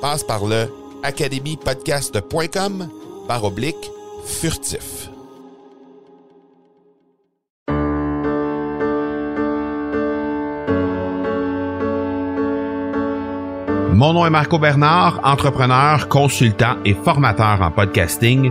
Passe par le academypodcast.com par oblique furtif. Mon nom est Marco Bernard, entrepreneur, consultant et formateur en podcasting.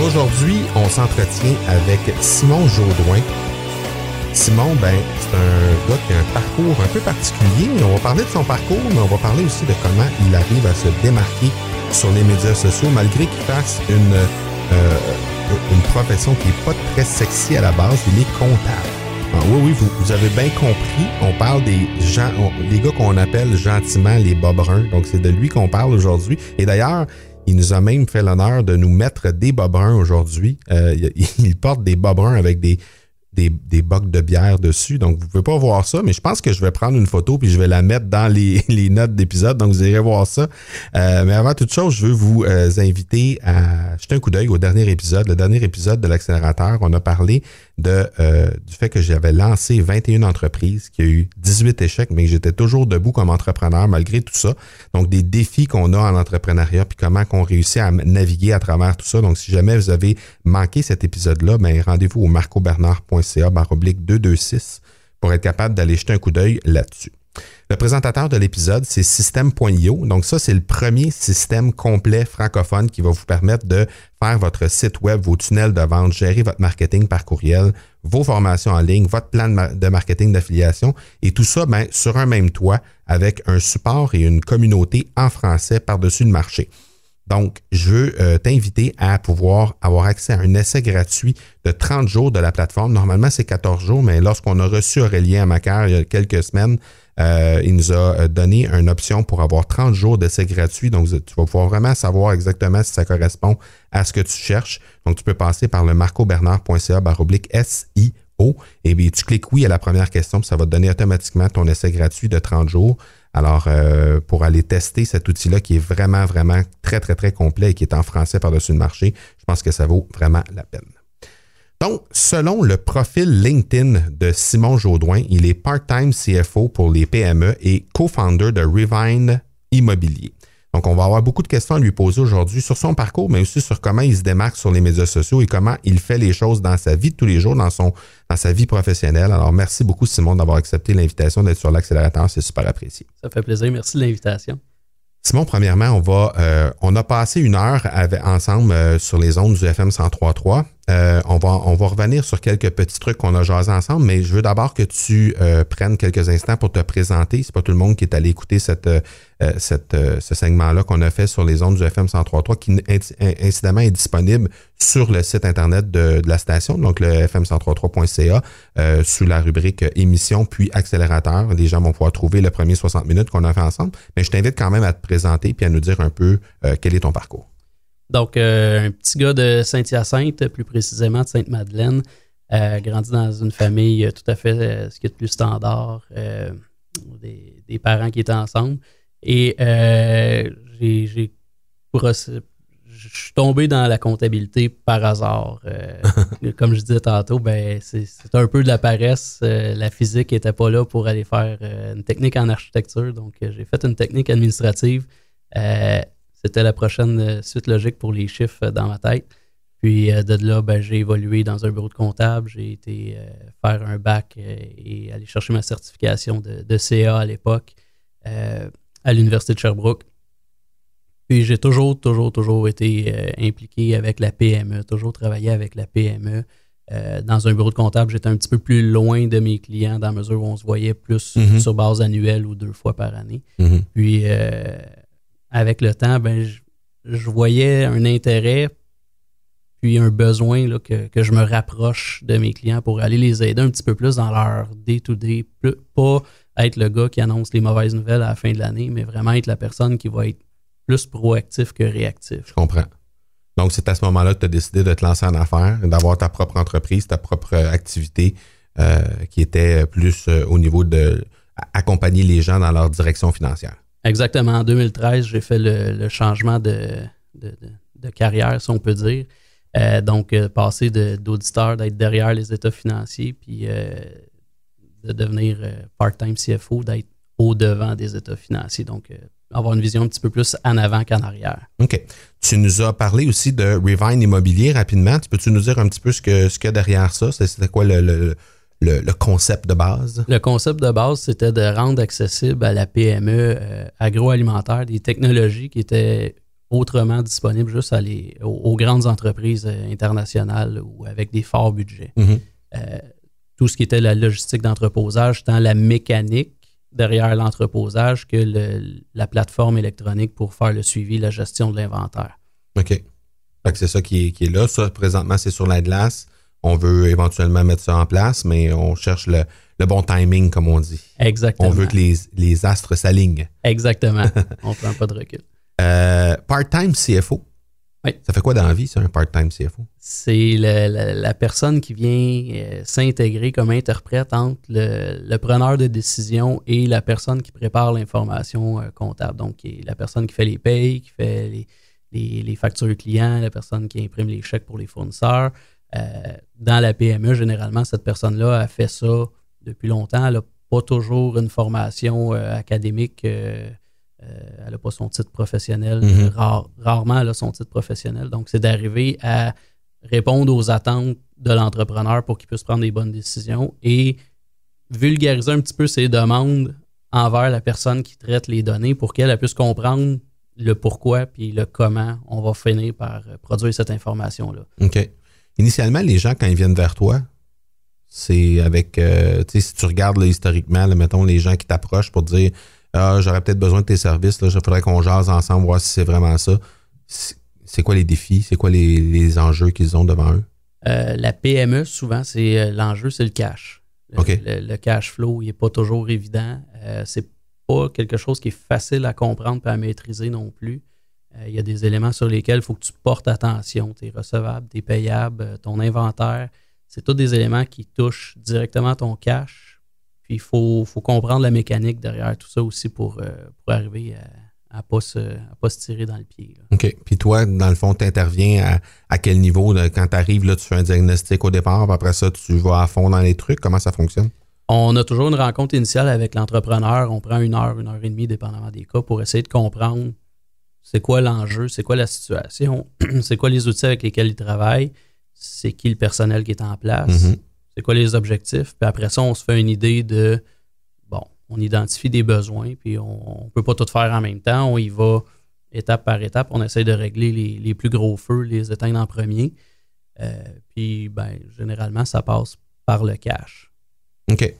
Aujourd'hui, on s'entretient avec Simon Jaudoin. Simon, ben, c'est un gars qui a un parcours un peu particulier. On va parler de son parcours, mais on va parler aussi de comment il arrive à se démarquer sur les médias sociaux, malgré qu'il fasse une, euh, une profession qui n'est pas très sexy à la base. Il est comptable. Ah, oui, oui, vous, vous, avez bien compris. On parle des gens, les gars qu'on appelle gentiment les bobrins. Donc, c'est de lui qu'on parle aujourd'hui. Et d'ailleurs, il nous a même fait l'honneur de nous mettre des bobrins aujourd'hui. Euh, il porte des bobrins avec des, des, des bocs de bière dessus. Donc, vous ne pouvez pas voir ça, mais je pense que je vais prendre une photo puis je vais la mettre dans les, les notes d'épisode. Donc, vous irez voir ça. Euh, mais avant toute chose, je veux vous euh, inviter à jeter un coup d'œil au dernier épisode. Le dernier épisode de l'accélérateur, on a parlé de, euh, du fait que j'avais lancé 21 entreprises, qu'il y a eu 18 échecs, mais que j'étais toujours debout comme entrepreneur malgré tout ça. Donc, des défis qu'on a en entrepreneuriat, puis comment qu'on réussit à naviguer à travers tout ça. Donc, si jamais vous avez manqué cet épisode-là, ben, rendez-vous au marcobernard.ca baroblique 226 pour être capable d'aller jeter un coup d'œil là-dessus. Le présentateur de l'épisode, c'est System.io. Donc ça, c'est le premier système complet francophone qui va vous permettre de faire votre site web, vos tunnels de vente, gérer votre marketing par courriel, vos formations en ligne, votre plan de marketing d'affiliation et tout ça ben, sur un même toit avec un support et une communauté en français par-dessus le marché. Donc, je veux t'inviter à pouvoir avoir accès à un essai gratuit de 30 jours de la plateforme. Normalement, c'est 14 jours, mais lorsqu'on a reçu Aurélien Macaire il y a quelques semaines, euh, il nous a euh, donné une option pour avoir 30 jours d'essai gratuit. Donc, tu vas pouvoir vraiment savoir exactement si ça correspond à ce que tu cherches. Donc, tu peux passer par le marcobernard.ca baroblique SIO. Et bien, tu cliques oui à la première question, puis ça va te donner automatiquement ton essai gratuit de 30 jours. Alors, euh, pour aller tester cet outil-là qui est vraiment, vraiment très, très, très complet et qui est en français par-dessus le marché, je pense que ça vaut vraiment la peine. Donc, selon le profil LinkedIn de Simon Jaudoin, il est part-time CFO pour les PME et co-founder de Revine Immobilier. Donc, on va avoir beaucoup de questions à lui poser aujourd'hui sur son parcours, mais aussi sur comment il se démarque sur les médias sociaux et comment il fait les choses dans sa vie de tous les jours, dans, son, dans sa vie professionnelle. Alors, merci beaucoup, Simon, d'avoir accepté l'invitation d'être sur l'accélérateur. C'est super apprécié. Ça fait plaisir. Merci de l'invitation. Simon, premièrement, on va, euh, on a passé une heure avec, ensemble euh, sur les ondes du FM 103.3 Euh, on, va, on va revenir sur quelques petits trucs qu'on a jasé ensemble, mais je veux d'abord que tu euh, prennes quelques instants pour te présenter. C'est pas tout le monde qui est allé écouter cette, euh, cette, ce segment-là qu'on a fait sur les ondes du FM 103.3 qui incidemment est disponible sur le site internet de, de la station, donc le fm133.ca, sous la rubrique émission puis accélérateur. Les gens vont pouvoir trouver le premier 60 minutes qu'on a fait ensemble. Mais je t'invite quand même à te présenter puis à nous dire un peu quel est ton parcours. Donc, euh, un petit gars de Saint-Hyacinthe, plus précisément de Sainte-Madeleine, euh, grandi dans une famille euh, tout à fait ce qui est de plus standard, des, des, parents qui étaient ensemble. Et j'ai, je suis tombé dans la comptabilité par hasard. comme je disais tantôt, ben, c'est, c'est un peu de la paresse. la physique n'était pas là pour aller faire une technique en architecture. Donc, j'ai fait une technique administrative. C'était la prochaine euh, suite logique pour les chiffres euh, dans ma tête. Puis euh, de là, ben, j'ai évolué dans un bureau de comptable. J'ai été faire un bac et aller chercher ma certification de, CA à l'époque à l'Université de Sherbrooke. Puis j'ai toujours, toujours, toujours été impliqué avec la PME, toujours travaillé avec la PME. dans un bureau de comptable, j'étais un petit peu plus loin de mes clients dans la mesure où on se voyait plus mm-hmm. sur base annuelle ou deux fois par année. Mm-hmm. Puis avec le temps, ben, je, voyais un intérêt puis un besoin là, que, je me rapproche de mes clients pour aller les aider un petit peu plus dans leur day-to-day. Pas être le gars qui annonce les mauvaises nouvelles à la fin de l'année, mais vraiment être la personne qui va être plus proactif que réactif. Je comprends. Donc, c'est à ce moment-là que tu as décidé de te lancer en affaires, d'avoir ta propre entreprise, ta propre activité euh, qui était plus euh, au niveau de accompagner les gens dans leur direction financière. Exactement. En 2013, j'ai fait le, changement de, carrière, si on peut dire. Euh, donc, euh, passer d'auditeur, d'être derrière les états financiers, puis euh, de devenir part-time CFO, d'être au-devant des états financiers. Donc, avoir une vision un petit peu plus en avant qu'en arrière. OK. Tu nous as parlé aussi de Revine Immobilier rapidement. Tu peux-tu nous dire un petit peu ce qu'il ce y a derrière ça? C'était quoi le le, concept de base? Le concept de base, c'était de rendre accessible à la PME euh, agroalimentaire des technologies qui étaient autrement disponibles juste aux, grandes entreprises euh, internationales ou avec des forts budgets. Mm-hmm. Euh, tout ce qui était la logistique d'entreposage, tant la mécanique derrière l'entreposage que la plateforme électronique pour faire le suivi, la gestion de l'inventaire. OK. C'est ça qui est, qui est, là. Ça, présentement, c'est sur la glace on veut éventuellement mettre ça en place, mais on cherche le, bon timing, comme on dit. Exactement. On veut que les, astres s'alignent. Exactement. on ne prend pas de recul. Euh, part-time CFO. Oui. Ça fait quoi dans la vie, ça, un part-time CFO? C'est la, personne qui vient euh, s'intégrer comme interprète entre le, preneur de décision et la personne qui prépare l'information euh, comptable. Donc, la personne qui fait les payes, qui fait les, les, les factures clients, la personne qui imprime les chèques pour les fournisseurs, dans la PME, généralement, cette personne-là a fait ça depuis longtemps. Elle n'a pas toujours une formation euh, académique. Euh, elle n'a pas son titre professionnel. Mhm. rarement, elle a son titre professionnel. Donc, c'est d'arriver à répondre aux attentes de l'entrepreneur pour qu'il puisse prendre des bonnes décisions et vulgariser un petit peu ses demandes envers la personne qui traite les données pour qu'elle puisse comprendre le pourquoi puis le comment on va finir par produire cette information-là. OK. Initialement, les gens, quand ils viennent vers toi, c'est avec, euh, tu sais, si tu regardes historiquement, mettons, les gens qui t'approchent pour dire Ah, j'aurais peut-être besoin de tes services, il faudrait qu'on jase ensemble, voir si c'est vraiment ça. C'est quoi les défis? C'est quoi les, enjeux qu'ils ont devant eux? Euh, la PME, souvent, c'est euh, l'enjeu, c'est le cash. Le, cash flow, il n'est pas toujours évident. c'est pas quelque chose qui est facile à comprendre et à maîtriser non plus. Euh, il y a des éléments sur lesquels il faut que tu portes attention. Tes recevables, tes payables, euh, ton inventaire. C'est tous des éléments qui touchent directement ton cash. Puis il faut, comprendre la mécanique derrière tout ça aussi pour, euh, arriver à ne pas, pas, se tirer dans le pied. OK. Puis toi, dans le fond, tu interviens à, quel niveau? quand tu arrives, là, tu fais un diagnostic au départ, puis après ça, tu vas à fond dans les trucs. Comment ça fonctionne? On a toujours une rencontre initiale avec l'entrepreneur. On prend une heure, une heure et demie, dépendamment des cas, pour essayer de comprendre c'est quoi l'enjeu, c'est quoi la situation, c'est quoi les outils avec lesquels ils travaillent, c'est qui le personnel qui est en place, mm-hmm. c'est quoi les objectifs? Puis après ça, on se fait une idée de, bon, on identifie des besoins, puis on ne peut pas tout faire en même temps, on y va étape par étape, on essaie de régler les, plus gros feux, les éteindre en premier. Euh, puis, ben, généralement, ça passe par le cash. OK.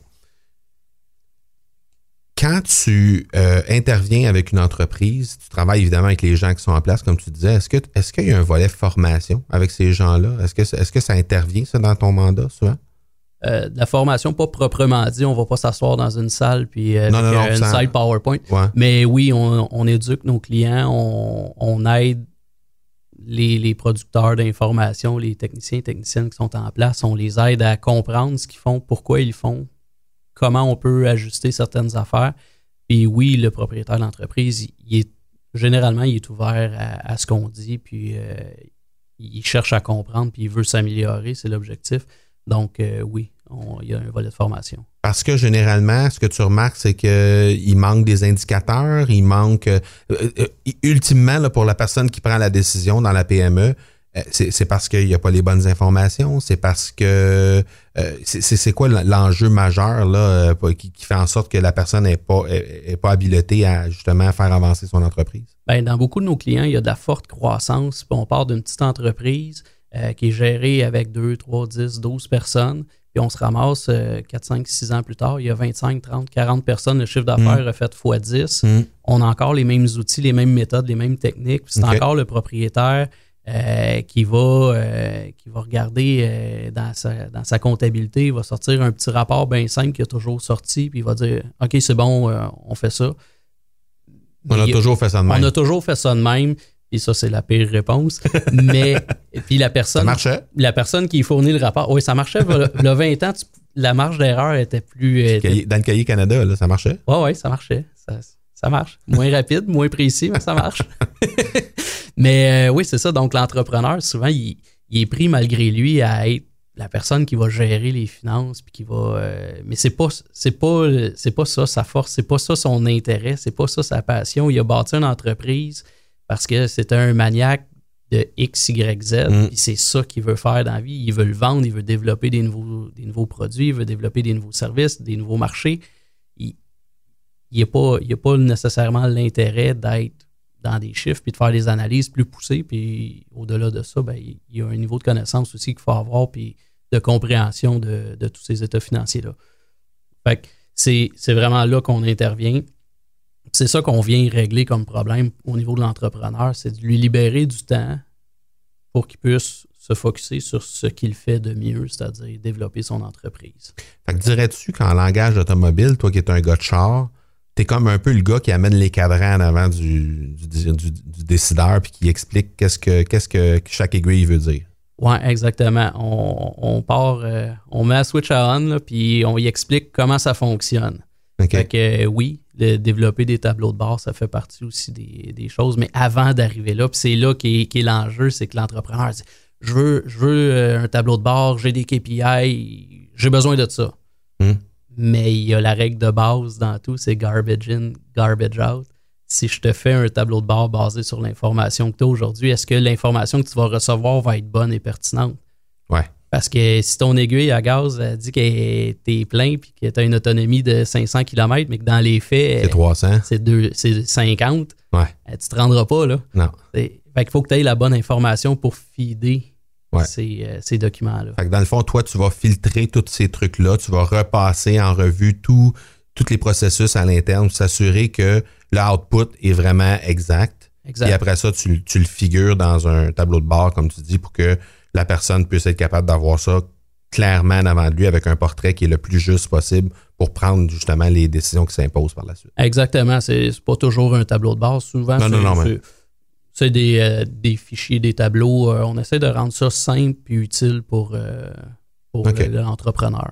Quand tu euh, interviens avec une entreprise, tu travailles évidemment avec les gens qui sont en place, comme tu disais. Est-ce que est-ce qu'il y a un volet formation avec ces gens-là? Est-ce que, est-ce que ça intervient, ça, dans ton mandat, souvent? Euh, la formation, pas proprement dit, on va pas s'asseoir dans une salle puis euh, Non, non, non, avec, une ça- salle PowerPoint. Ouais. Mais oui, on, on éduque nos clients, on, on aide les, les producteurs d'informations, les techniciens et techniciennes qui sont en place, on les aide à comprendre ce qu'ils font, pourquoi ils font, comment on peut ajuster certaines affaires. Puis oui, le propriétaire de l'entreprise, il, est généralement il est ouvert à, ce qu'on dit, puis euh, il cherche à comprendre, puis il veut s'améliorer, c'est l'objectif. Donc euh, oui, il y a un volet de formation. Parce que généralement, ce que tu remarques, c'est qu'il manque des indicateurs, il manque. euh, ultimement, pour la personne qui prend la décision dans la PME, c'est c'est parce qu'il n'y a pas les bonnes informations, c'est parce que. euh, c'est- quoi l'enjeu majeur là, euh, qui, qui fait en sorte que la personne n'est pas, est, est pas habilitée à justement faire avancer son entreprise? Ben, dans beaucoup de nos clients, il y a de la forte croissance. Puis on part d'une petite entreprise euh, qui est gérée avec 2, 3, 10, 12 personnes. Puis on se ramasse euh, 4, 5, 6 ans plus tard, il y a 25, 30, 40 personnes. Le chiffre d'affaires est fait x 10. Mm. On a encore les mêmes outils, les mêmes méthodes, les mêmes techniques. Puis C'est encore le propriétaire euh, qui, va, euh, qui va regarder euh, dans, sa, dans sa comptabilité. Il va sortir un petit rapport bien simple qui a toujours sorti. Puis il va dire OK, c'est bon, on fait ça. On a toujours fait ça de même. on a toujours fait ça de même. Et ça, c'est la pire réponse. Mais, puis la Ça personne, marchait? la personne qui fournit le rapport, oui, ça marchait. Le, le 20 ans, tu- la marge d'erreur était plus. était- Dans le cahier Canada, là, ça marchait? Ouais, ouais, ça marchait. Ça, ça marche. Moins rapide, moins précis, mais ça marche. mais euh, oui, c'est ça. Donc, l'entrepreneur, souvent, il, il est pris malgré lui à être la personne qui va gérer les finances puis qui va euh, mais c'est pas c'est pas c'est pas ça sa force. C'est pas ça son intérêt. C'est pas ça sa passion. Il a bâti une entreprise parce que c'est un maniaque de X Y Z Mm. c'est ça qu'il veut faire dans la vie. Il veut le vendre il veut développer des nouveaux des nouveaux produits il veut développer des nouveaux services des nouveaux marchés. Il n'y a, pas- il a pas nécessairement l'intérêt d'être dans des chiffres puis de faire des analyses plus poussées. Puis au-delà de ça, ben, il y a un niveau de connaissance aussi qu'il faut avoir puis de compréhension de, de tous ces états financiers-là. Fait que c'est vraiment là qu'on intervient. C'est ça qu'on vient régler comme problème au niveau de l'entrepreneur, c'est de lui libérer du temps pour qu'il puisse se focuser sur ce qu'il fait de mieux, c'est-à-dire développer son entreprise. Fait que dirais-tu qu'en langage automobile, toi qui es un gars de char, t'es comme un peu le gars qui amène les cadrans en avant du, du, du- du décideur puis qui explique qu'est-ce que, qu'est-ce que chaque aiguille veut dire. Oui, exactement. On, on part, euh, on met la switch à on, là, puis on y explique comment ça fonctionne. OK? Fait que euh, oui, le développer des tableaux de bord, ça fait partie aussi des, des choses. Mais avant d'arriver là, puis c'est là qui est, est l'enjeu, c'est que l'entrepreneur dit Je veux, je veux euh, un tableau de bord, j'ai des KPI, j'ai besoin de ça. Hmm. Mais il y a la règle de base dans tout, c'est garbage in, garbage out. Si je te fais un tableau de bord basé sur l'information que tu as aujourd'hui, est-ce que l'information que tu vas recevoir va être bonne et pertinente? Ouais. Parce que si ton aiguille à gaz elle dit que t'es plein puis que tu as une autonomie de 500 km, mais que dans les faits, C'est 300. c'est deux- c'est 50, Ouais. euh, tu te rendras pas, là. Non. Fait qu'il faut que tu aies la bonne information pour feeder Ouais. ces, euh, ces documents-là. Dans le fond, toi, tu vas filtrer tous ces trucs-là, tu vas repasser en revue tous les processus à l'interne, s'assurer que le output est vraiment exact. Exact. Puis après ça, tu, tu le figures dans un tableau de bord, comme tu dis, pour que la personne puisse être capable d'avoir ça clairement en avant de lui avec un portrait qui est le plus juste possible pour prendre justement les décisions qui s'imposent par la suite. Exactement. C'est pas toujours un tableau de base. Souvent, Non, non, non, mais- c'est- des, euh, des fichiers, des tableaux. Euh, on essaie de rendre ça simple et utile pour, euh, pour l'entrepreneur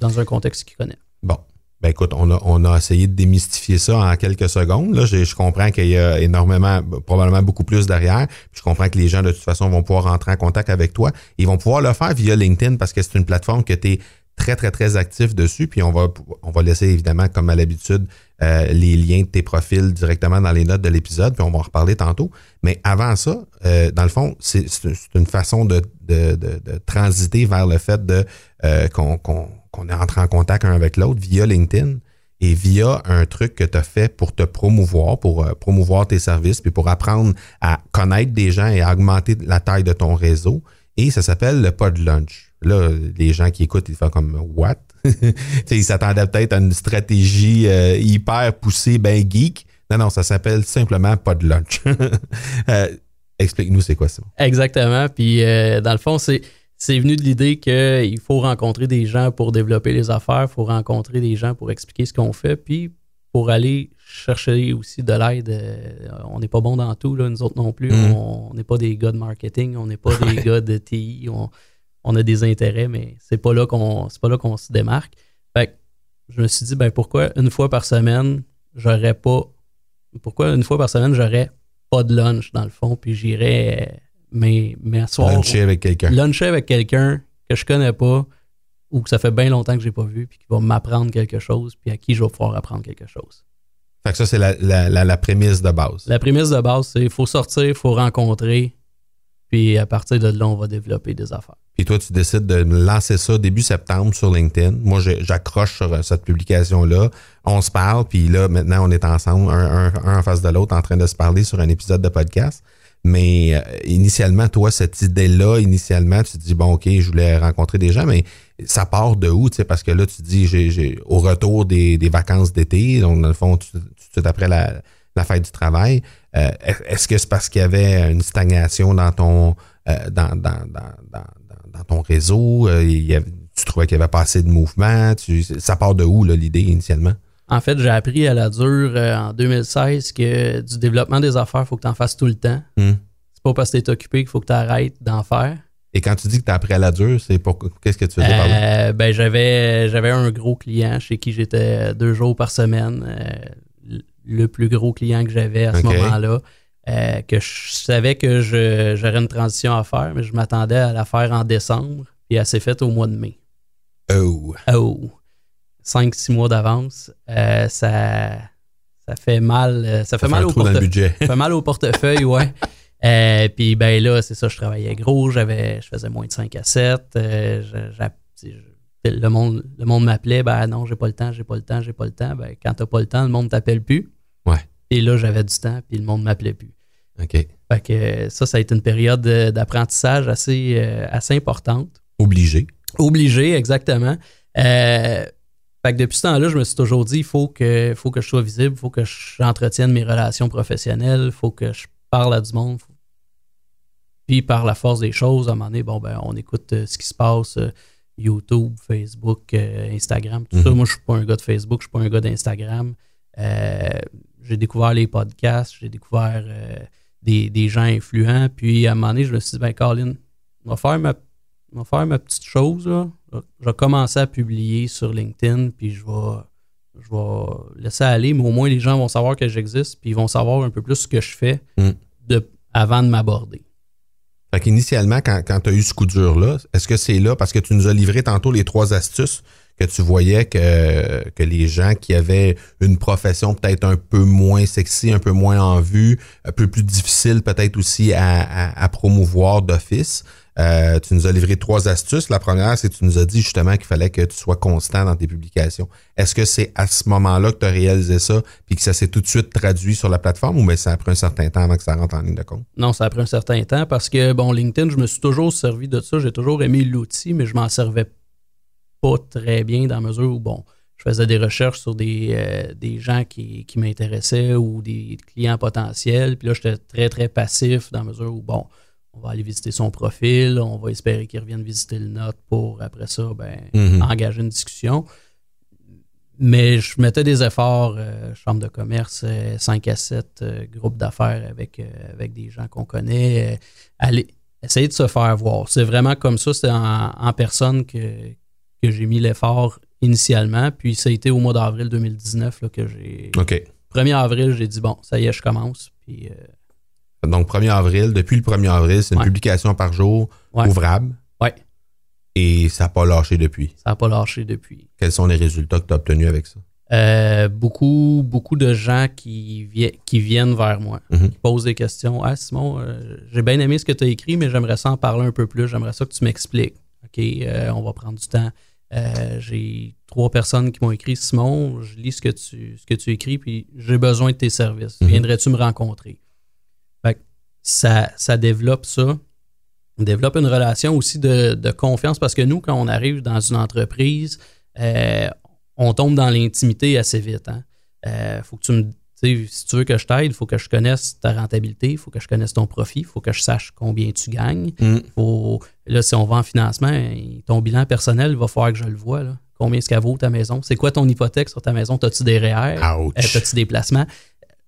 dans un contexte qu'il connaît. Bon. Ben écoute, on a, on a essayé de démystifier ça en quelques secondes. Là, je comprends qu'il y a énormément, probablement beaucoup plus derrière. Puis je comprends que les gens, de toute façon, vont pouvoir rentrer en contact avec toi. Ils vont pouvoir le faire via LinkedIn parce que c'est une plateforme que tu es très, très, très actif dessus. Puis on va, on va laisser évidemment, comme à l'habitude, euh, les liens de tes profils directement dans les notes de l'épisode. Puis on va en reparler tantôt. Mais avant ça, euh, dans le fond, c'est une façon de, transiter vers le fait de euh, qu'on entré en contact un avec l'autre via LinkedIn et via un truc que tu as fait pour te promouvoir, pour promouvoir tes services, puis pour apprendre à connaître des gens et à augmenter la taille de ton réseau. et ça s'appelle le pod lunch. Là, les gens qui écoutent, ils font comme what? ils s'attendaient peut-être à une stratégie euh, hyper poussée, ben geek. Non, non, ça s'appelle simplement pod lunch. Euh, explique-nous c'est quoi ça. Exactement. Puis euh, dans le fond, c'est c'est venu de l'idée qu'il faut rencontrer des gens pour développer les affaires, il faut rencontrer des gens pour expliquer ce qu'on fait, puis pour aller chercher aussi de l'aide. On n'est pas bon dans tout, là, nous autres non plus. Mhm. On n'est pas des gars de marketing, on n'est pas des gars de TI. On, on a des intérêts, mais c'est pas là qu'on c'est pas là qu'on se démarque. Fait que je me suis dit, ben pourquoi une fois par semaine, j'aurais pas. Pourquoi une fois par semaine, j'aurais pas de lunch dans le fond, puis j'irais euh, mais, soir, Luncher avec quelqu'un. luncher avec quelqu'un que je connais pas ou que ça fait bien longtemps que j'ai pas vu, puis qui va m'apprendre quelque chose, puis à qui je vais pouvoir apprendre quelque chose. Fait que ça, c'est la, la, la, la prémisse de base. La prémisse de base, c'est faut sortir, il faut rencontrer, puis à partir de là, on va développer des affaires. Toi, tu décides de lancer ça début septembre sur LinkedIn. Moi, j'accroche sur euh, cette publication-là. On se parle, puis là, maintenant, on est ensemble, un, en face de l'autre, en train de se parler sur un épisode de podcast. Mais euh, initialement, toi, cette idée-là, initialement, tu te dis, bon, OK, je voulais rencontrer des gens, mais ça part de où? Parce que là, tu te dis, au retour des, des vacances d'été, donc dans le fond, tout de suite après la, la fête du travail, euh, est-ce que c'est parce qu'il y avait une stagnation dans ton, dans, dans, dans- ton réseau? euh, il y avait- tu trouvais qu'il y avait pas assez de mouvement? Tu, ça part de où, l'idée, initialement? En fait, j'ai appris à la dure euh, en 2016 que du développement des affaires, il faut que tu en fasses tout le temps. Hmm. C'est pas parce que tu es occupé qu'il faut que tu arrêtes d'en faire. Et quand tu dis que tu as appris à la dure, c'est pour qu'est-ce que tu faisais par là? Euh, ben, j'avais, j'avais un gros client chez qui j'étais deux jours par semaine. euh, le plus gros client que j'avais à ce moment-là. Euh, que je savais que j'aurais une transition à faire, mais je m'attendais à la faire en décembre, puis elle s'est faite au mois de mai. Oh! Oh! 5-6 mois d'avance. Euh, ça, ça fait mal. euh, Ça fait Ça mal au portefeuille. budget. Ça fait mal au portefeuille, ouais. Euh, puis ben là, c'est ça, je travaillais gros, j'avais, je faisais moins de 5 à 7. euh, je- j'a- tu sais, je- le monde, le monde m'appelait, ben non, j'ai pas le temps, j'ai pas le temps, j'ai pas le temps. Ben, quand t'as pas le temps, le monde t'appelle plus. Ouais. Et là, j'avais du temps, puis le monde m'appelait plus. OK. Fait que ça, ça a été une période euh, d'apprentissage assez, euh, assez importante. Obligé. Obligé, exactement. Euh, fait que depuis ce temps-là, je me suis toujours dit, il faut que, faut que je sois visible, il faut que j'entretienne mes relations professionnelles, il faut que je parle à du monde. Puis par la force des choses, à un moment donné, bon, ben, on écoute euh, ce qui se passe, euh, YouTube, Facebook, Instagram, tout ça. Mhm. Moi, je suis pas un gars de Facebook, je suis pas un gars d'Instagram. J'ai découvert les podcasts, j'ai découvert euh, des, des gens influents. Puis à un moment donné, je me suis dit, ben, Colin, on va faire ma je vais faire ma petite chose. Là. Je vais- je vais commencer à publier sur LinkedIn, puis je vais, je vais laisser aller, mais au moins les gens vont savoir que j'existe, puis ils vont savoir un peu plus ce que je fais Mm. de, avant de m'aborder. Fait qu'initialement, quand, quand tu as eu ce coup dur-là, est-ce que c'est là, parce que tu nous as livré tantôt les trois astuces que tu voyais que, que les gens qui avaient une profession peut-être un peu moins sexy, un peu moins en vue, un peu plus difficile peut-être aussi à, promouvoir d'office, euh, tu nous as livré trois astuces. La première, c'est que tu nous as dit justement qu'il fallait que tu sois constant dans tes publications. Est-ce que c'est à ce moment-là que tu as réalisé ça, puis que ça s'est tout de suite traduit sur la plateforme, ou bien ça a pris un certain temps avant que ça rentre en ligne de compte? Non, ça a pris un certain temps parce que, bon, LinkedIn, je me suis toujours servi de ça. J'ai toujours aimé l'outil, mais je m'en servais pas très bien dans la mesure où, bon, je faisais des recherches sur des, euh, des gens qui, qui m'intéressaient ou des clients potentiels. Puis là, j'étais très, très passif dans la mesure où, bon, on va aller visiter son profil, on va espérer qu'il revienne visiter le note pour, après ça, ben, Mhm. engager une discussion. Mais je mettais des efforts, euh, chambre de commerce, euh, 5 à 7, euh, groupe d'affaires avec, euh, avec des gens qu'on connaît. euh, aller, essayer de se faire voir. C'est vraiment comme ça, c'est en, en personne que, que j'ai mis l'effort initialement. Puis ça a été au mois d'avril 2019 là, que j'ai. OK. 1er avril, j'ai dit bon, ça y est, je commence. Puis euh, Donc, 1er avril, depuis le 1er avril, c'est une Ouais. publication par jour Ouais. ouvrable. Ouais. Et ça n'a pas lâché depuis. ça n'a pas lâché depuis. Quels sont les résultats que tu as obtenus avec ça? Euh, beaucoup, beaucoup de gens qui, vi- qui viennent vers moi, Mhm. qui posent des questions. Ah, Simon, euh, j'ai bien aimé ce que tu as écrit, mais j'aimerais ça en parler un peu plus. J'aimerais ça que tu m'expliques. OK, on va prendre du temps. Euh, j'ai trois personnes qui m'ont écrit Simon, je lis ce que tu, ce que tu écris, puis j'ai besoin de tes services. Mhm. Viendrais-tu me rencontrer? Fait que ça, ça développe ça. développe une relation aussi de, de confiance parce que nous, quand on arrive dans une entreprise, euh, on tombe dans l'intimité assez vite. Hein. Euh, faut que tu me, si tu veux que je t'aide, il faut que je connaisse ta rentabilité, il faut que je connaisse ton profit, il faut que je sache combien tu gagnes. Mm. Faut, là, si on va en financement, ton bilan personnel, il va falloir que je le vois. Là. Combien est-ce qu'elle vaut ta maison? C'est quoi ton hypothèque sur ta maison? As-tu des REER? Euh, As-tu des placements?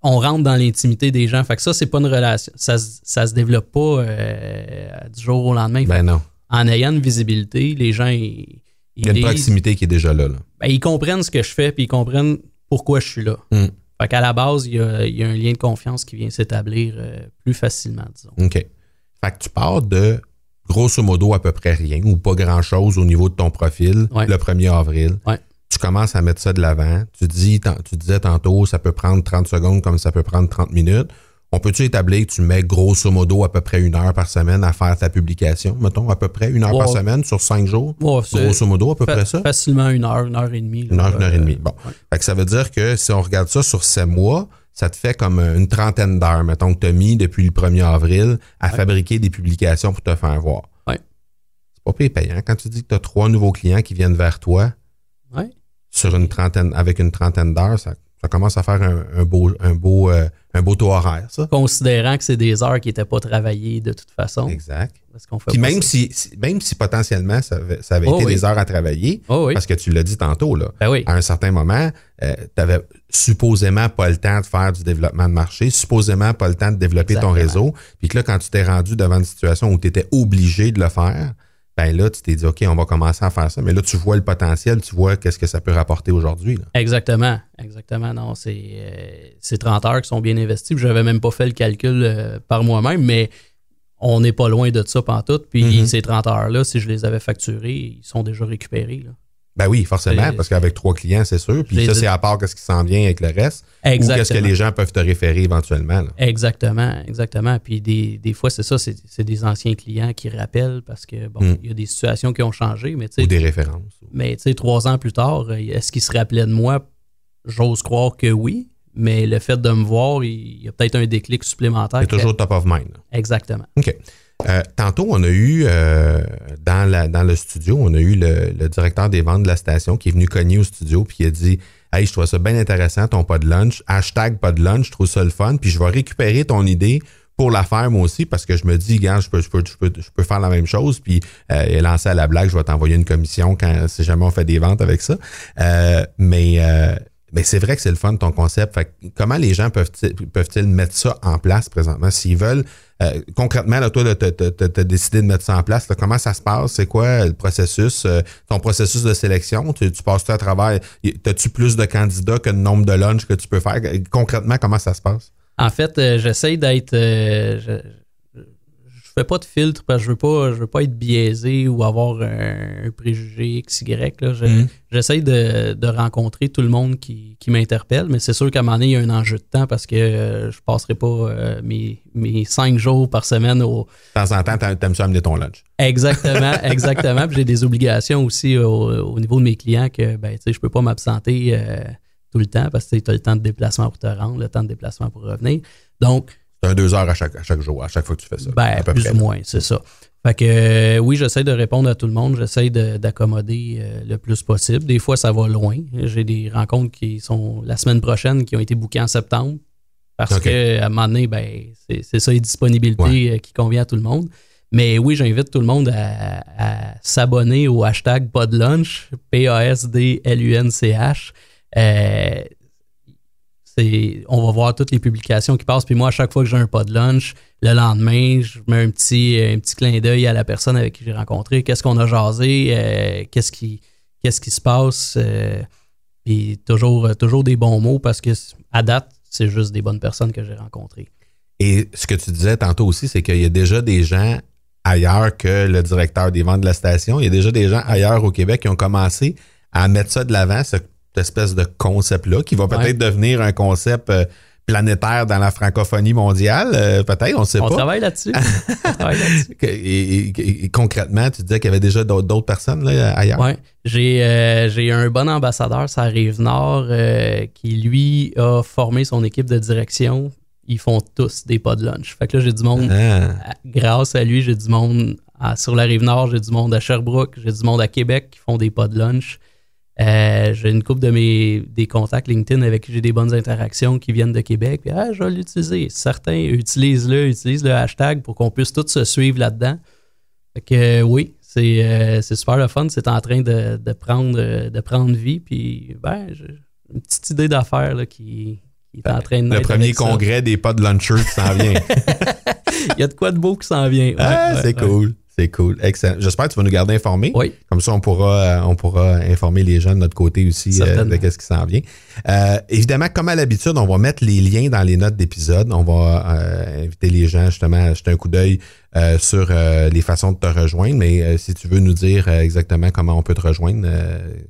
On rentre dans l'intimité des gens. Fait que ça, c'est pas une relation. Ça, se- ça se développe pas euh, du jour au lendemain. Ben non. en ayant une visibilité, les gens, ils, Il y a une proximité qui est déjà là. là. ben, ils comprennent ce que je fais, puis ils comprennent pourquoi je suis là. Mm. Fait qu'à la base, il y, a, il y a un lien de confiance qui vient s'établir euh, plus facilement, disons. OK. Fait que tu pars de grosso modo à peu près rien ou pas grand-chose au niveau de ton profil Ouais. le 1er avril. Ouais. Tu commences à mettre ça de l'avant. Tu, dis, tu disais tantôt, ça peut prendre 30 secondes comme ça peut prendre 30 minutes. On peut-tu établir que tu mets grosso modo à peu près une heure par semaine à faire ta publication, mettons, à peu près une heure par semaine sur cinq jours? Ouais, Grosso modo, à peu près ça? Facilement une heure, une heure et demie. là. Une heure, une heure et Euh, demie. Bon. ouais. Fait que ça veut dire que si on regarde ça sur sept mois, ça te fait comme une trentaine d'heures, mettons, que tu as mis depuis le 1er avril à fabriquer des publications pour te faire voir. Ouais. C'est pas payé payant. Quand tu dis que tu as trois nouveaux clients qui viennent vers toi sur une trentaine, avec une trentaine d'heures, ça, ça commence à faire un, un beau, un, beau, euh, un beau taux horaire, ça. Considérant que c'est des heures qui n'étaient pas travaillées de toute façon. Exact. Parce qu'on fait Puis même ça. si, même si potentiellement ça avait, ça avait Oh été oui. des heures à travailler, Oh oui. parce que tu l'as dit tantôt, là, Ben oui. à un certain moment, tu n'avais supposément pas le temps de faire du développement de marché, supposément pas le temps de développer ton réseau, puis que là, quand tu t'es rendu devant une situation où tu étais obligé de le faire, ben là, tu t'es dit, OK, on va commencer à faire ça. Mais là, tu vois le potentiel, tu vois qu'est-ce que ça peut rapporter aujourd'hui. Exactement. Exactement. Non, c'est euh, c'est 30 heures qui sont bien investies. Je n'avais même pas fait le calcul euh, par moi-même, mais on n'est pas loin de ça pantoute. Puis Mhm. ces 30 heures-là, si je les avais facturées, ils sont déjà récupérés. là. Ben oui, forcément, parce qu'avec trois clients, c'est sûr. Puis ça, c'est à part qu'est-ce qui s'en vient avec le reste. Ou qu'est-ce que Exactement. les gens peuvent te référer éventuellement. là. Exactement, exactement. Puis des, des fois, c'est ça, c'est c'est des anciens clients qui rappellent parce que, bon, Mm. il y a des situations qui ont changé, mais tu Ou des références. mais tu sais, trois ans plus tard, euh, est-ce qu'ils se rappelaient de moi? J'ose croire que oui, mais le fait de me voir, il y a peut-être un déclic supplémentaire. C'est toujours top of mind. Exactement. OK. Euh, tantôt, on a eu euh, dans, le studio, on a eu le, directeur des ventes de la station qui est venu cogner au studio puis il a dit Hey, je trouve ça bien intéressant, ton pas de lunch. Hashtag pas de lunch, je trouve ça le fun. Puis je vais récupérer ton idée pour la faire moi aussi parce que je me dis, gars, je peux, faire la même chose. Puis euh, a lancé à la blague, je vais t'envoyer une commission quand si jamais on fait des ventes avec ça. Euh, mais mais c'est vrai que c'est le fun ton concept. Fait comment les gens peuvent-ils peuvent-ils mettre ça en place présentement? S'ils veulent euh, concrètement là, toi tu as décidé de mettre ça en place. comment ça se passe? C'est quoi le processus euh, Ton processus de sélection? Tu, tu passes à travers As-tu plus de candidats que le nombre de lunch que tu peux faire? Concrètement, comment ça se passe? En fait, euh, j'essaye d'être. Fais pas de filtre parce que je veux pas, je veux pas être biaisé ou avoir un, un préjugé XY. Là. Je- Mhm. J'essaye de, de rencontrer tout le monde qui, qui m'interpelle, mais c'est sûr qu'à un moment donné, il y a un enjeu de temps parce que euh, je passerai pas euh, mes, mes cinq jours par semaine au. De temps en temps, t'a- t'aimes ça amener ton lunch. Exactement, exactement. J'ai des obligations aussi au, au niveau de mes clients que ben, je peux pas m'absenter euh, tout le temps parce que tu as le temps de déplacement pour te rendre, le temps de déplacement pour revenir. Donc, C'est un deux heures à chaque, à chaque jour, à chaque fois que tu fais ça. ben, à peu plus près. ou moins, c'est ça. Fait que euh, oui, j'essaie de répondre à tout le monde, j'essaie de- d'accommoder euh, le plus possible. Des fois, ça va loin. J'ai des rencontres qui sont la semaine prochaine qui ont été bookées en septembre parce Ok. que à un moment donné, ben, c'est c'est ça, les disponibilités euh, qui convient à tout le monde. Mais oui, j'invite tout le monde à, à s'abonner au hashtag pas de lunch, P-A-S-D-L-U-N-C-H. Euh, on va voir toutes les publications qui passent. Puis moi, à chaque fois que j'ai un pas de lunch, le lendemain, je mets un petit, un petit clin d'œil à la personne avec qui j'ai rencontré. Qu'est-ce qu'on a jasé? euh, qu'est-ce, qui, qu'est-ce qui se passe? euh, puis toujours, toujours des bons mots parce que à date, c'est juste des bonnes personnes que j'ai rencontrées. Et ce que tu disais tantôt aussi, c'est qu'il y a déjà des gens ailleurs que le directeur des ventes de la station. Il y a déjà des gens ailleurs au Québec qui ont commencé à mettre ça de l'avant, cette espèce de concept-là, qui va peut-être Ouais. devenir un concept euh, planétaire dans la francophonie mondiale. euh, peut-être, on ne sait On pas. travaille là-dessus. on travaille là-dessus. Que- Et, et- et concrètement, tu disais qu'il y avait déjà d'autres personnes là, ailleurs? J'ai euh, j'ai un bon ambassadeur, ça arrive Nord, qui lui a formé son équipe de direction. ils font tous des pas de lunch. Fait que là, j'ai du monde, Ah. grâce à lui, j'ai du monde à- sur la rive nord, j'ai du monde à Sherbrooke, j'ai du monde à Québec qui font des pas de lunch. Euh, j'ai une couple de mes des contacts LinkedIn avec qui j'ai des bonnes interactions qui viennent de Québec. Puis, ah, je vais l'utiliser. Certains utilisent-le, utilisent le hashtag pour qu'on puisse tous se suivre là-dedans. Fait que euh, oui, c'est euh, c'est super le fun. C'est en train de, de prendre, de prendre vie. Puis, ben, j'ai une petite idée d'affaires là, qui, qui est en train de Le premier ça. congrès des pas de lunchers qui s'en vient. Il y a de quoi de beau qui s'en vient. Ouais, ah, ouais, c'est ouais. cool. C'est cool. Excellent. J'espère que tu vas nous garder informés. Oui. Comme ça, on pourra, euh, on pourra informer les gens de notre côté aussi euh, de ce qui s'en vient. Euh, évidemment, comme à l'habitude, on va mettre les liens dans les notes d'épisode. On va euh, inviter les gens justement à jeter un coup d'œil sur les façons de te rejoindre. Mais si tu veux nous dire exactement comment on peut te rejoindre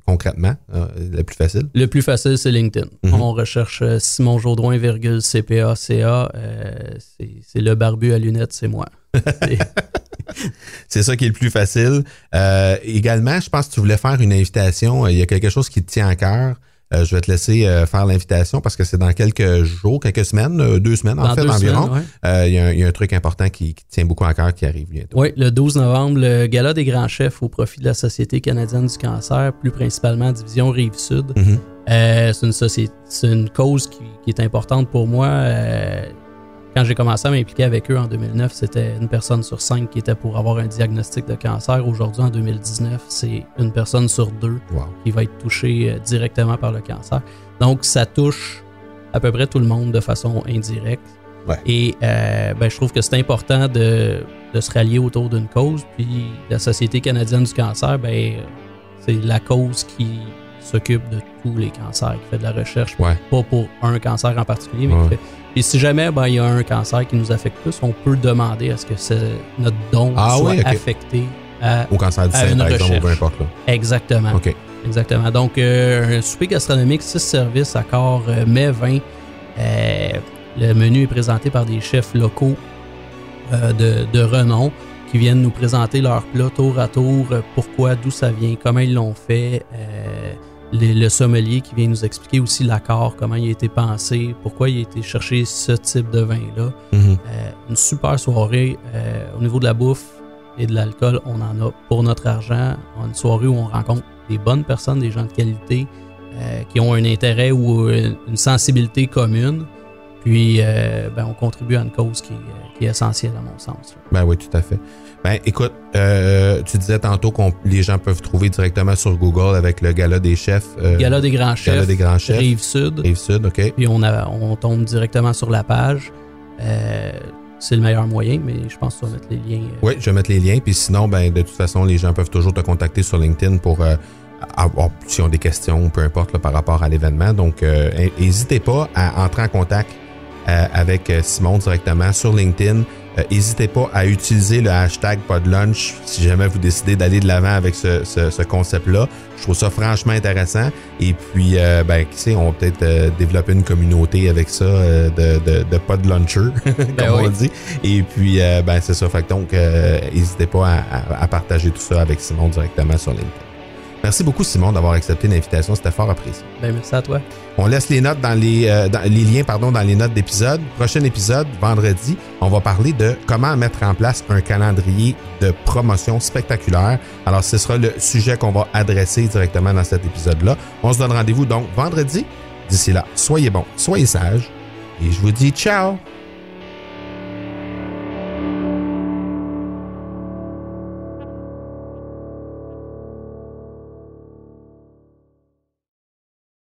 concrètement, le plus facile. Le plus facile, c'est LinkedIn. Mhm. On recherche Simon Jourdouin, virgule CPA, CA. c'est le barbu à lunettes, c'est moi. C'est- ça qui est le plus facile. Euh, également, je pense que tu voulais faire une invitation. Il y a quelque chose qui te tient à cœur. Euh, je vais te laisser euh, faire l'invitation parce que c'est dans quelques jours, quelques semaines, euh, deux semaines en fait environ. ouais. Il y, a un- il y a un truc important qui, tient beaucoup à cœur qui arrive bientôt. Oui, le 12 novembre, le gala des grands chefs au profit de la Société canadienne du cancer, plus principalement division Rive-Sud. Mhm. C'est une cause qui, qui est importante pour moi. Quand j'ai commencé à m'impliquer avec eux en 2009, c'était une personne sur cinq qui était pour avoir un diagnostic de cancer. Aujourd'hui, en 2019, c'est une personne sur deux Wow. qui va être touchée euh, directement par le cancer. Donc, ça touche à peu près tout le monde de façon indirecte. Ouais. Et euh, ben, je trouve que c'est important de, de se rallier autour d'une cause. Puis la Société canadienne du cancer, ben, c'est la cause qui s'occupe de tous les cancers, qui fait de la recherche, Ouais. pas pour un cancer en particulier, mais Ouais. qui fait. Et si jamais ben, il y a un cancer qui nous affecte plus, on peut demander à ce que c'est- notre don Ah soit oui, affecté à Au cancer du sein, par exemple, ou peu importe. Là. exactement. Exactement. Donc, euh, un souper gastronomique, 6 services, accord euh, mai 20. Euh, le menu est présenté par des chefs locaux euh, de, de renom qui viennent nous présenter leurs plats tour à tour, pourquoi, d'où ça vient, comment ils l'ont fait. Le, sommelier qui vient nous expliquer aussi l'accord, comment il a été pensé, pourquoi il a été chercher ce type de vin-là. Mhm. Euh, une super soirée euh, au niveau de la bouffe et de l'alcool, on en a pour notre argent. Une soirée où on rencontre des bonnes personnes, des gens de qualité euh, qui ont un intérêt ou une, une sensibilité commune. Puis, euh, ben, on contribue à une cause qui, est- qui est essentielle à mon sens. là. Ben oui, tout à fait. Ben écoute, euh, tu disais tantôt que les gens peuvent trouver directement sur Google avec le gala des chefs. euh, Gala des grands chefs, Gala des grands chefs. Rive Sud. Rive-Sud, OK. Puis on, a, on tombe directement sur la page. Euh, c'est le meilleur moyen, mais je pense que tu vas mettre les liens. euh, Oui, je vais mettre les liens. Puis sinon, ben, de toute façon, les gens peuvent toujours te contacter sur LinkedIn pour euh, avoir, s'ils ont des questions, peu importe, là, par rapport à l'événement. Donc, euh, n'hésitez pas à entrer en contact euh, avec euh, Simon directement sur LinkedIn. Euh, N'hésitez pas à utiliser le hashtag podlunch si jamais vous décidez d'aller de l'avant avec ce, ce- ce concept-là. Je trouve ça franchement intéressant. Et puis, euh, ben, qui sait, on va peut-être euh, développer une communauté avec ça euh, de, de, de podluncher, comme Ben on oui. dit. Et puis, euh, ben, c'est ça. Fait que donc, euh, n'hésitez pas à, à- à partager tout ça avec Simon directement sur LinkedIn. Merci beaucoup, Simon, d'avoir accepté l'invitation. C'était fort apprécié. Ben, merci à toi. On laisse les notes dans les, euh, dans- les liens pardon, dans les notes d'épisode. Prochain épisode, vendredi, on va parler de comment mettre en place un calendrier de promotion spectaculaire. Alors, ce sera le sujet qu'on va adresser directement dans cet épisode-là. On se donne rendez-vous donc vendredi. D'ici là, soyez bons, soyez sages. Et je vous dis ciao!